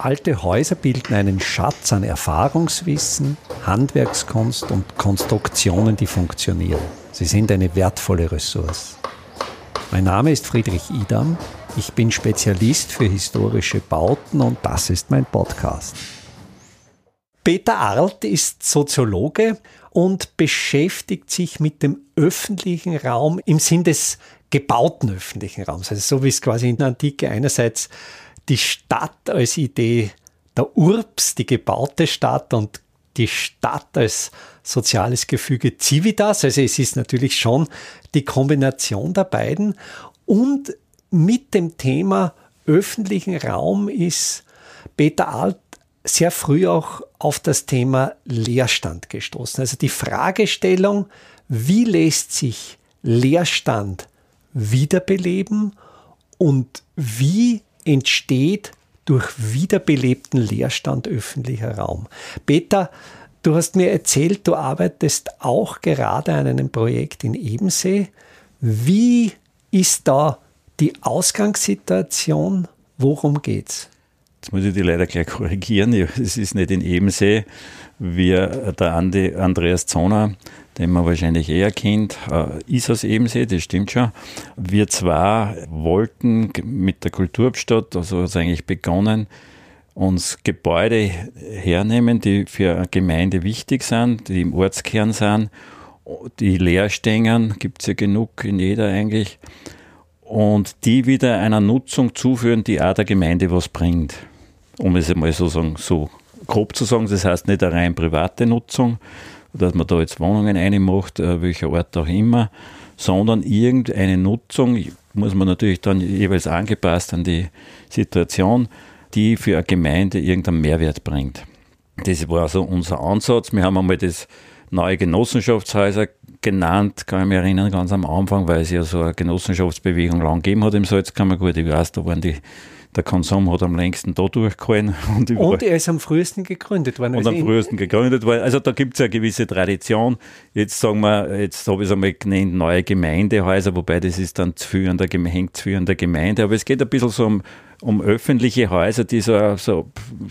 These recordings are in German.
Alte Häuser bilden einen Schatz an Erfahrungswissen, Handwerkskunst und Konstruktionen, die funktionieren. Sie sind eine wertvolle Ressource. Mein Name ist Friedrich Idam. Ich bin Spezialist für historische Bauten und das ist mein Podcast. Peter Arlt ist Soziologe und beschäftigt sich mit dem öffentlichen Raum im Sinn des gebauten öffentlichen Raums. Also so wie es quasi in der Antike einerseits die Stadt als Idee, der Urbs, die gebaute Stadt und die Stadt als soziales Gefüge Civitas. Also es ist natürlich schon die Kombination der beiden. Und mit dem Thema öffentlichen Raum ist Peter Alt sehr früh auch auf das Thema Leerstand gestoßen. Also die Fragestellung, wie lässt sich Leerstand wiederbeleben und wie entsteht durch wiederbelebten Leerstand öffentlicher Raum. Peter, du hast mir erzählt, du arbeitest auch gerade an einem Projekt in Ebensee. Wie ist da die Ausgangssituation? Worum geht's? Jetzt muss ich die leider gleich korrigieren. Es ist nicht in Ebensee. Wir, der Andi, Andreas Zoner, den man wahrscheinlich eher kennt, äh, ist aus Ebensee, das stimmt schon. Wir zwar wollten mit der Kulturstadt, also hat es eigentlich begonnen, uns Gebäude hernehmen, die für eine Gemeinde wichtig sind, die im Ortskern sind. Die leer stehen, gibt es ja genug in jeder eigentlich. Und die wieder einer Nutzung zuführen, die auch der Gemeinde was bringt. Um es einmal so, sagen, so grob zu sagen, das heißt nicht eine rein private Nutzung, dass man da jetzt Wohnungen reinmacht, äh, welcher Ort auch immer, sondern irgendeine Nutzung, muss man natürlich dann jeweils angepasst an die Situation, die für eine Gemeinde irgendeinen Mehrwert bringt. Das war so unser Ansatz. Wir haben einmal das neue Genossenschaftshäuser genannt, kann ich mich erinnern, ganz am Anfang, weil es ja so eine Genossenschaftsbewegung lang gegeben hat im Salzkammergut. Ich weiß, da waren die der Konsum hat am längsten da durchgehalten. Und, und er ist am frühesten gegründet worden. Und also am frühesten gegründet worden. Also da gibt es eine gewisse Tradition. Jetzt sagen wir, jetzt habe ich es einmal genannt, neue Gemeindehäuser, wobei das ist dann zu viel an der, hängt zu viel an der Gemeinde. Aber es geht ein bisschen so um, um öffentliche Häuser, die so, so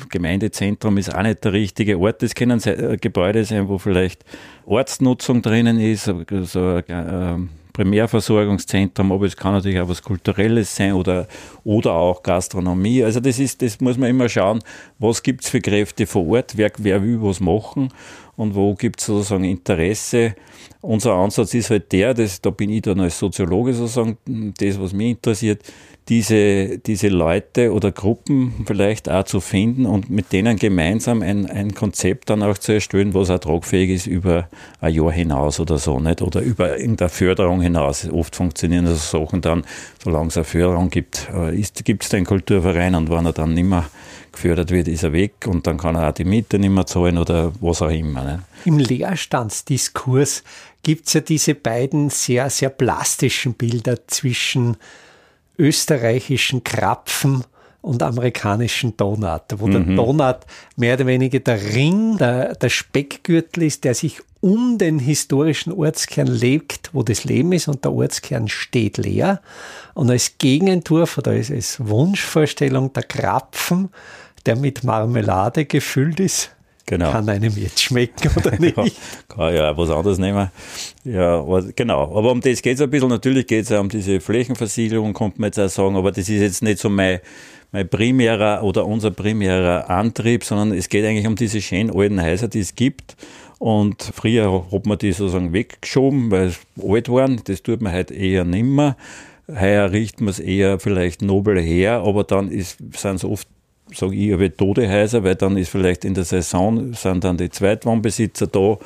Gemeindezentrum ist auch nicht der richtige Ort. Das können äh, Gebäude sein, wo vielleicht Ortsnutzung drinnen ist, so äh, Primärversorgungszentrum, aber es kann natürlich auch was Kulturelles sein oder, oder auch Gastronomie. Also das ist, das muss man immer schauen, was gibt es für Kräfte vor Ort, wer, wer will was machen und wo gibt es sozusagen Interesse. Unser Ansatz ist halt der, das, da bin ich dann als Soziologe sozusagen, das, was mich interessiert, diese, diese Leute oder Gruppen vielleicht auch zu finden und mit denen gemeinsam ein, ein Konzept dann auch zu erstellen, was auch tragfähig ist über ein Jahr hinaus oder so, nicht? Oder über irgendeine Förderung hinaus. Oft funktionieren so Sachen dann, solange es eine Förderung gibt, äh, gibt es den Kulturverein und wenn er dann nicht mehr gefördert wird, ist er weg und dann kann er auch die Miete nicht mehr zahlen oder was auch immer. Nicht? Im Leerstandsdiskurs gibt es ja diese beiden sehr, sehr plastischen Bilder zwischen österreichischen Krapfen und amerikanischen Donut, wo mhm. der Donut mehr oder weniger der Ring, der, der Speckgürtel ist, der sich um den historischen Ortskern legt, wo das Leben ist und der Ortskern steht leer. Und als Gegenentwurf oder als, als Wunschvorstellung der Krapfen, der mit Marmelade gefüllt ist, Genau. Kann einem jetzt schmecken oder nicht? ja, kann ja was anderes nehmen. Ja, aber, genau. Aber um das geht es ein bisschen. Natürlich geht es ja um diese Flächenversiegelung, kommt man jetzt auch sagen. Aber das ist jetzt nicht so mein, mein primärer oder unser primärer Antrieb, sondern es geht eigentlich um diese schönen alten Häuser, die es gibt. Und früher hat man die sozusagen weggeschoben, weil es alt waren. Das tut man halt eher nimmer. Heuer riecht man es eher vielleicht nobel her, aber dann sind es oft sage ich, aber tote Häuser, weil dann ist vielleicht in der Saison sind dann die Zweitwohnbesitzer da,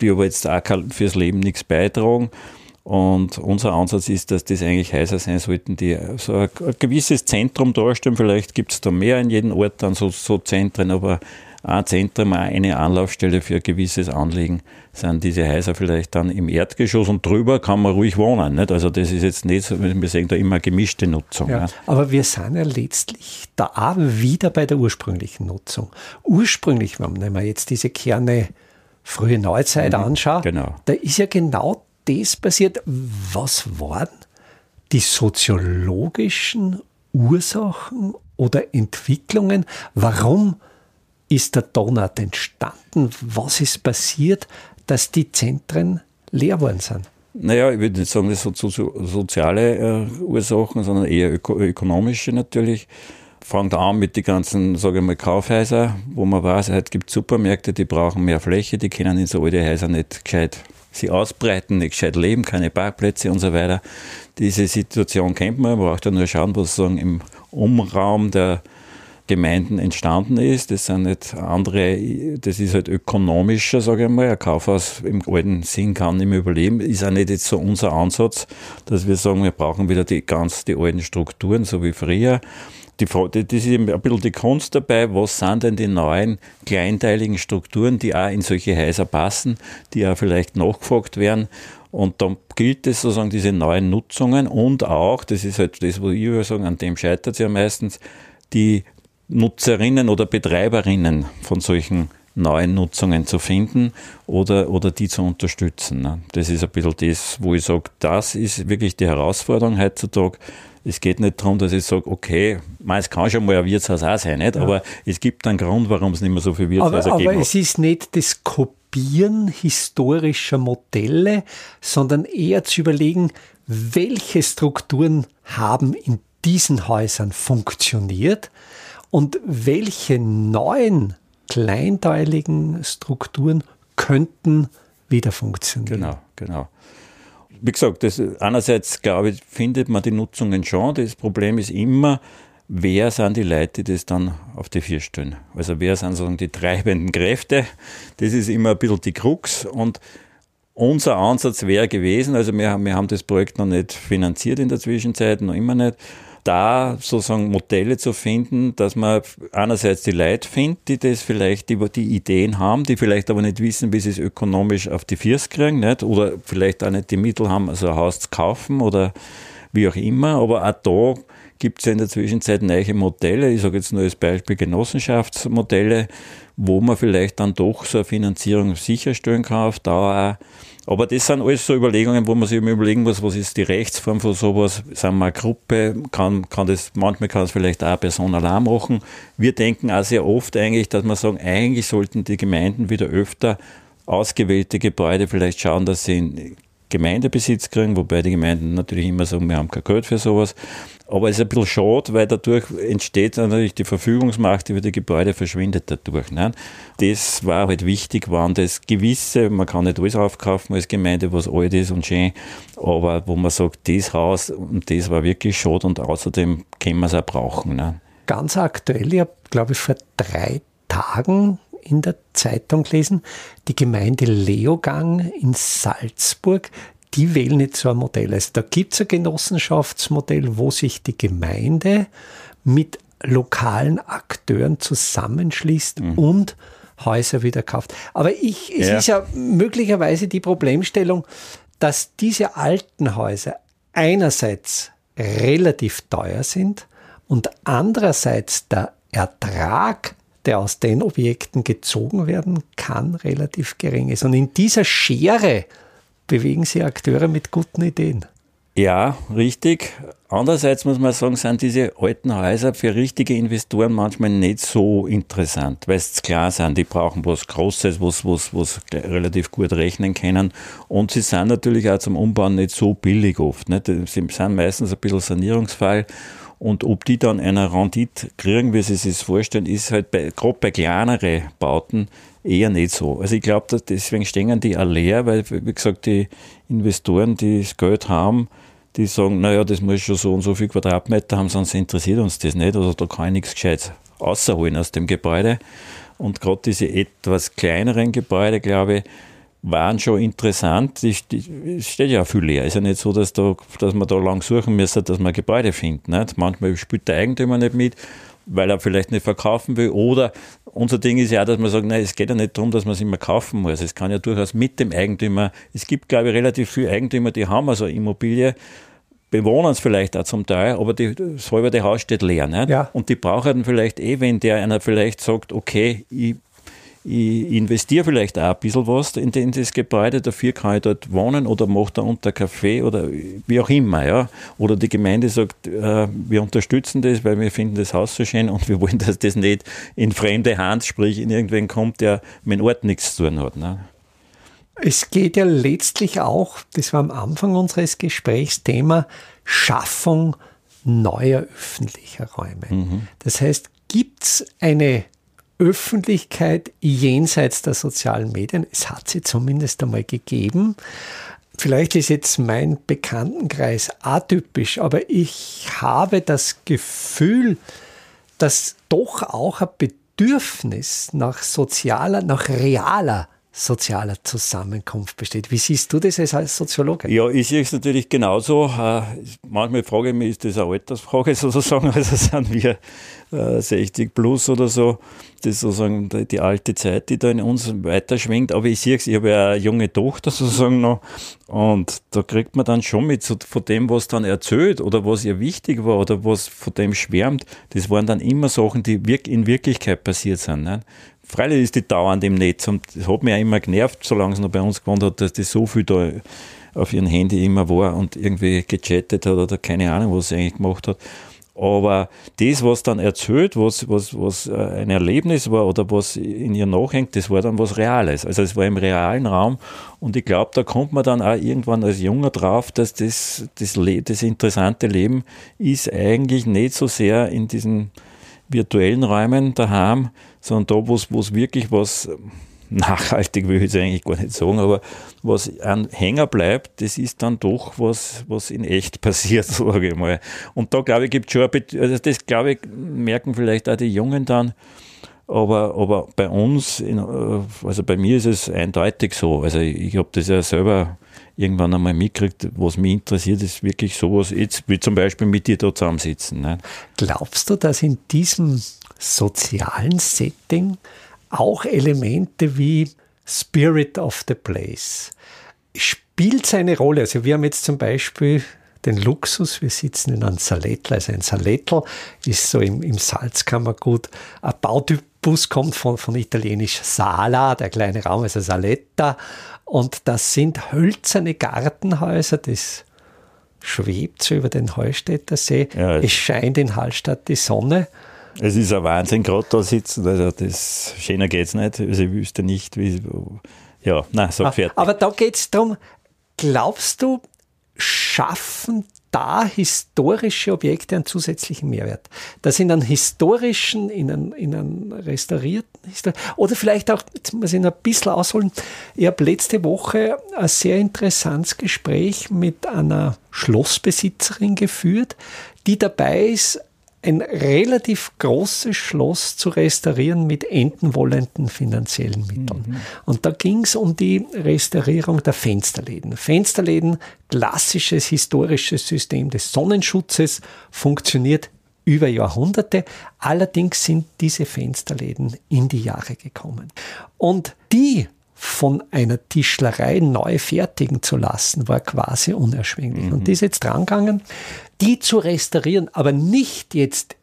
die aber jetzt auch fürs Leben nichts beitragen. Und unser Ansatz ist, dass das eigentlich Häuser sein sollten, die so ein, ein gewisses Zentrum darstellen. Vielleicht gibt es da mehr in jedem Ort dann so, so Zentren, aber ein Zentrum, eine Anlaufstelle für ein gewisses Anliegen sind diese Häuser vielleicht dann im Erdgeschoss und drüber kann man ruhig wohnen. Nicht? Also das ist jetzt nicht so, wir sehen da immer gemischte Nutzung. Ja, ja. Aber wir sind ja letztlich da auch wieder bei der ursprünglichen Nutzung. Ursprünglich, wenn man jetzt diese Kerne frühe Neuzeit mhm, anschaut, genau. da ist ja genau das passiert. Was waren die soziologischen Ursachen oder Entwicklungen? Warum ist der Donut entstanden? Was ist passiert, dass die Zentren leer worden sind? Naja, ich würde nicht sagen, das sind so, so, soziale äh, Ursachen, sondern eher öko ökonomische natürlich. Fangt an mit den ganzen, sage ich mal, Kaufhäusern, wo man weiß, heute gibt Supermärkte, die brauchen mehr Fläche, die können in so alte Häuser nicht gescheit sie ausbreiten, nicht gescheit leben, keine Parkplätze und so weiter. Diese Situation kennt man, man braucht ja nur schauen, was sozusagen im Umraum der Gemeinden entstanden ist. Das sind nicht andere, das ist halt ökonomischer, sage ich mal. Ein Kaufhaus im alten Sinn kann nicht mehr überleben. Ist auch nicht jetzt so unser Ansatz, dass wir sagen, wir brauchen wieder die ganz die alten Strukturen, so wie früher. Die, das ist eben ein bisschen die Kunst dabei, was sind denn die neuen kleinteiligen Strukturen, die auch in solche Häuser passen, die auch vielleicht nachgefragt werden. Und dann gilt es sozusagen diese neuen Nutzungen und auch, das ist halt das, wo ich würde sagen, an dem scheitert es ja meistens, die Nutzerinnen oder Betreiberinnen von solchen neuen Nutzungen zu finden oder, oder die zu unterstützen. Ne? Das ist ein bisschen das, wo ich sage, das ist wirklich die Herausforderung heutzutage. Es geht nicht darum, dass ich sage, okay, es kann schon mal ein Wirtshaus auch sein, nicht? Ja. aber es gibt einen Grund, warum es nicht mehr so viele Wirtshäuser aber, gibt. Aber es ist nicht das Kopieren historischer Modelle, sondern eher zu überlegen, welche Strukturen haben in diesen Häusern funktioniert und welche neuen kleinteiligen Strukturen könnten wieder funktionieren. Genau, genau. Wie gesagt, das, einerseits glaube ich, findet man die Nutzungen schon. Das Problem ist immer, wer sind die Leute, die das dann auf die vier stellen? Also wer sind sozusagen die treibenden Kräfte? Das ist immer ein bisschen die Krux und unser Ansatz wäre gewesen, also wir, wir haben das Projekt noch nicht finanziert in der Zwischenzeit, noch immer nicht, da sozusagen Modelle zu finden, dass man einerseits die Leute findet, die das vielleicht über die Ideen haben, die vielleicht aber nicht wissen, wie sie es ökonomisch auf die Füße kriegen, nicht? oder vielleicht auch nicht die Mittel haben, also ein Haus zu kaufen oder wie auch immer. Aber auch da gibt es ja in der Zwischenzeit neue Modelle. Ich sage jetzt nur als Beispiel Genossenschaftsmodelle, wo man vielleicht dann doch so eine Finanzierung sicherstellen kann auf Dauer aber das sind alles so Überlegungen, wo man sich immer überlegen muss, was ist die Rechtsform von sowas? Sind wir eine Gruppe? Kann, kann das, manchmal kann es vielleicht auch eine Person allein machen. Wir denken auch sehr oft eigentlich, dass wir sagen, eigentlich sollten die Gemeinden wieder öfter ausgewählte Gebäude vielleicht schauen, dass sie in Gemeindebesitz kriegen, wobei die Gemeinden natürlich immer sagen, wir haben kein Geld für sowas. Aber es ist ein bisschen schade, weil dadurch entsteht natürlich die Verfügungsmacht über die Gebäude verschwindet dadurch. Ne? Das war halt wichtig, waren das gewisse, man kann nicht alles aufkaufen als Gemeinde, was alt ist und schön, aber wo man sagt, das Haus und das war wirklich schade und außerdem können wir es auch brauchen. Ne? Ganz aktuell, ich habe, glaube ich, vor drei Tagen in der Zeitung gelesen, die Gemeinde Leogang in Salzburg, die wählen jetzt so ein Modell. Also da gibt es ein Genossenschaftsmodell, wo sich die Gemeinde mit lokalen Akteuren zusammenschließt mhm. und Häuser wieder kauft. Aber ich, es ja. ist ja möglicherweise die Problemstellung, dass diese alten Häuser einerseits relativ teuer sind und andererseits der Ertrag, der aus den Objekten gezogen werden kann, relativ gering ist. Und in dieser Schere bewegen sich Akteure mit guten Ideen. Ja, richtig. Andererseits muss man sagen, sind diese alten Häuser für richtige Investoren manchmal nicht so interessant, weil es klar sind, die brauchen was Großes, was, was, was relativ gut rechnen können. Und sie sind natürlich auch zum Umbauen nicht so billig oft. Nicht? Sie sind meistens ein bisschen Sanierungsfall. Und ob die dann eine Rendite kriegen, wie sie sich vorstellen, ist halt bei, gerade bei kleineren Bauten eher nicht so. Also ich glaube, deswegen stehen die auch leer, weil, wie gesagt, die Investoren, die das Geld haben, die sagen, naja, das muss schon so und so viel Quadratmeter haben, sonst interessiert uns das nicht. Also da kann ich nichts Gescheites rausholen aus dem Gebäude. Und gerade diese etwas kleineren Gebäude, glaube ich, waren schon interessant. Es steht ja auch viel leer. Es ist ja nicht so, dass, da, dass man da lang suchen müsste, dass man Gebäude findet. Nicht? Manchmal spielt der Eigentümer nicht mit, weil er vielleicht nicht verkaufen will. Oder unser Ding ist ja auch, dass man sagt, nein, es geht ja nicht darum, dass man es immer kaufen muss. Es kann ja durchaus mit dem Eigentümer, es gibt, glaube ich, relativ viele Eigentümer, die haben also Immobilie, bewohnen es vielleicht auch zum Teil, aber die, das halbe Haus steht leer. Nicht? Ja. Und die brauchen vielleicht eh, wenn der einer vielleicht sagt, okay, ich ich investiere vielleicht auch ein bisschen was in, in das Gebäude, dafür kann ich dort wohnen oder mache da unter Kaffee oder wie auch immer. Ja. Oder die Gemeinde sagt, äh, wir unterstützen das, weil wir finden das Haus so schön und wir wollen, dass das nicht in fremde Hand, sprich in irgendwen kommt, der mit dem Ort nichts zu tun hat. Ne. Es geht ja letztlich auch, das war am Anfang unseres Gesprächs, Thema Schaffung neuer öffentlicher Räume. Mhm. Das heißt, gibt es eine Öffentlichkeit jenseits der sozialen Medien? Es hat sie zumindest einmal gegeben. Vielleicht ist jetzt mein Bekanntenkreis atypisch, aber ich habe das Gefühl, dass doch auch ein Bedürfnis nach sozialer, nach realer sozialer Zusammenkunft besteht. Wie siehst du das als Soziologe? Ja, ich sehe es natürlich genauso. Äh, manchmal frage ich mich, ist das eine Altersfrage sozusagen? Also sind wir 60 äh, plus oder so. Das ist sozusagen die alte Zeit, die da in uns weiterschwingt. Aber ich sehe es, ich habe ja eine junge Tochter sozusagen noch. Und da kriegt man dann schon mit von dem, was dann erzählt oder was ihr wichtig war oder was von dem schwärmt. Das waren dann immer Sachen, die in Wirklichkeit passiert sind. Ne? Freilich ist die dauernd im Netz und das hat mich auch immer genervt, solange es noch bei uns gewohnt hat, dass die so viel da auf ihrem Handy immer war und irgendwie gechattet hat oder keine Ahnung, was sie eigentlich gemacht hat. Aber das, was dann erzählt, was, was, was äh, ein Erlebnis war oder was in ihr nachhängt, das war dann was Reales. Also es war im realen Raum und ich glaube, da kommt man dann auch irgendwann als Junger drauf, dass das, das, das interessante Leben ist eigentlich nicht so sehr in diesen virtuellen Räumen daheim, sondern da, wo es wirklich was nachhaltig will ich jetzt eigentlich gar nicht sagen, aber was ein Hänger bleibt, das ist dann doch was, was in echt passiert, sage ich mal. Und da glaube ich, gibt es schon, ein also das glaube ich, merken vielleicht auch die Jungen dann, aber, aber bei uns, in, äh, also bei mir ist es eindeutig so. Also ich, ich habe das ja selber irgendwann einmal mitgekriegt, was mich interessiert, ist wirklich sowas, jetzt wie zum Beispiel mit dir da zusammensitzen. Ne? Glaubst du, dass in diesem sozialen Setting auch Elemente wie Spirit of the Place spielt seine Rolle. Also wir haben jetzt zum Beispiel den Luxus, wir sitzen in einem Salettel, also ein Salettel ist so im, im Salzkammergut. Ein Bautypus kommt von, von italienisch Sala, der kleine Raum, also Saletta. Und das sind hölzerne Gartenhäuser, das schwebt so über den Heustädter See. Ja, es scheint in Hallstatt die Sonne. Es ist ein Wahnsinn, gerade da sitzen. Also das schöner geht es nicht. Also ich wüsste nicht, wie. Ja, nein, sag fertig. Aber da geht es darum, glaubst du, schaffen da historische Objekte einen zusätzlichen Mehrwert. Das in einem historischen, in einem, in einem restaurierten, oder vielleicht auch, jetzt muss ich noch ein bisschen ausholen, ich habe letzte Woche ein sehr interessantes Gespräch mit einer Schlossbesitzerin geführt, die dabei ist, ein relativ großes Schloss zu restaurieren mit endenwollenden finanziellen Mitteln. Mhm. Und da ging es um die Restaurierung der Fensterläden. Fensterläden, klassisches historisches System des Sonnenschutzes, funktioniert über Jahrhunderte. Allerdings sind diese Fensterläden in die Jahre gekommen. Und die von einer Tischlerei neu fertigen zu lassen, war quasi unerschwinglich. Mhm. Und die ist jetzt drangegangen, die zu restaurieren, aber nicht jetzt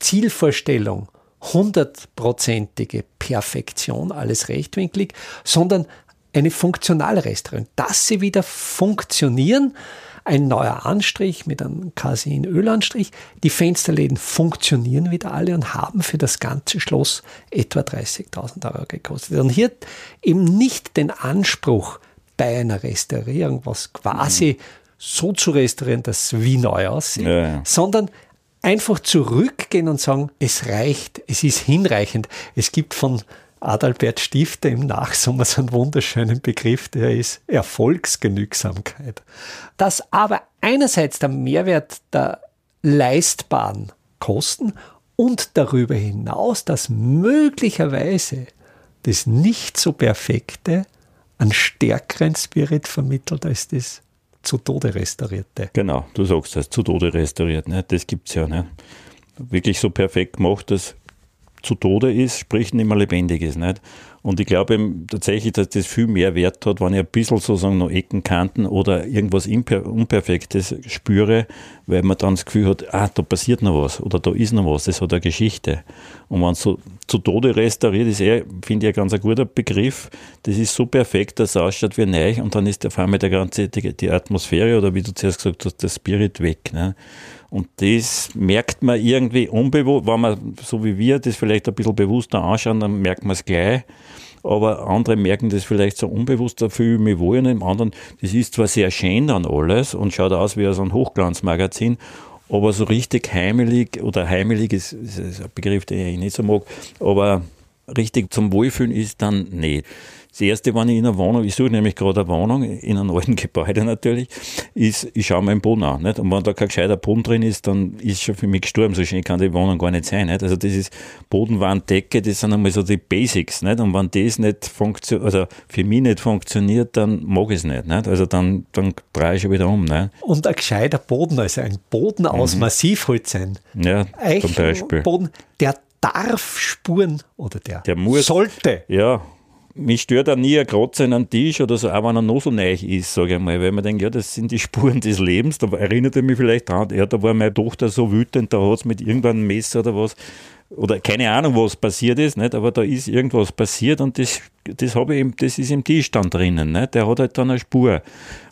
Zielvorstellung, hundertprozentige Perfektion, alles rechtwinklig, sondern eine funktionale Restaurierung, dass sie wieder funktionieren, ein neuer Anstrich mit einem Casein-Ölanstrich. Die Fensterläden funktionieren wieder alle und haben für das ganze Schloss etwa 30.000 Euro gekostet. Und hier eben nicht den Anspruch bei einer Restaurierung, was quasi mhm. so zu restaurieren, dass es wie neu aussieht, ja, ja. sondern einfach zurückgehen und sagen, es reicht, es ist hinreichend. Es gibt von Adalbert Stifter im Nachsommer so einen wunderschönen Begriff, der ist Erfolgsgenügsamkeit. Dass aber einerseits der Mehrwert der leistbaren Kosten und darüber hinaus, dass möglicherweise das nicht so perfekte einen stärkeren Spirit vermittelt als das zu Tode restaurierte. Genau, du sagst das, zu Tode restauriert, ne? das gibt es ja. Ne? Wirklich so perfekt gemacht, dass zu Tode ist, sprich nicht mehr lebendig ist. Nicht? Und ich glaube tatsächlich, dass das viel mehr Wert hat, wenn ich ein bisschen sozusagen noch Ecken, Kanten oder irgendwas Unperfektes spüre, weil man dann das Gefühl hat, ah, da passiert noch was oder da ist noch was, das hat eine Geschichte. Und wenn es so zu Tode restauriert ist, eh, finde ich, ein ganz guter Begriff. Das ist so perfekt, dass es ausschaut wie neu und dann ist auf einmal der ganze, die, die Atmosphäre oder wie du zuerst gesagt hast, der Spirit weg. Ne? Und das merkt man irgendwie unbewusst, wenn man, so wie wir, das vielleicht ein bisschen bewusster anschauen, dann merkt man es gleich. Aber andere merken das vielleicht so unbewusst, da fühle ich mich wohl. Und im anderen, das ist zwar sehr schön dann alles und schaut aus wie aus einem Hochglanzmagazin, aber so richtig heimelig oder heimelig ist, ist ein Begriff, den ich nicht so mag, aber richtig zum Wohlfühlen ist dann nicht. Das erste, wenn ich in einer Wohnung, ich suche nämlich gerade eine Wohnung, in einem alten Gebäude natürlich, ist, ich schaue mir den Boden an. Nicht? Und wenn da kein gescheiter Boden drin ist, dann ist schon für mich gestorben. So schön kann die Wohnung gar nicht sein. Nicht? Also das ist Bodenwand, Decke, das sind einmal so die Basics. Nicht? Und wenn das nicht funktioniert, also für mich nicht funktioniert, dann mag ich es nicht. nicht? Also dann, dann drehe ich schon wieder um. Nicht? Und ein gescheiter Boden, also ein Boden aus mhm. Massivholz sein. Ja, zum Beispiel. Boden, der darf spuren oder der, der muss, sollte. Ja, mich stört auch nie ein Kratzer in einem Tisch oder so, auch wenn er noch so neu ist, sage ich mal, weil man denkt, ja, das sind die Spuren des Lebens. Da erinnert er mich vielleicht dran, ja, da war meine Tochter so wütend, da hat es mit irgendeinem Messer oder was, oder keine Ahnung, was passiert ist, nicht? aber da ist irgendwas passiert und das, das, habe ich das ist im Tisch dann drinnen. Nicht? Der hat halt dann eine Spur.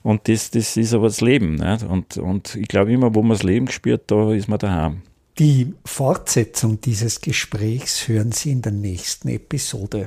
Und das, das ist aber das Leben. Nicht? Und, und ich glaube immer, wo man das Leben spürt, da ist man daheim. Die Fortsetzung dieses Gesprächs hören Sie in der nächsten Episode.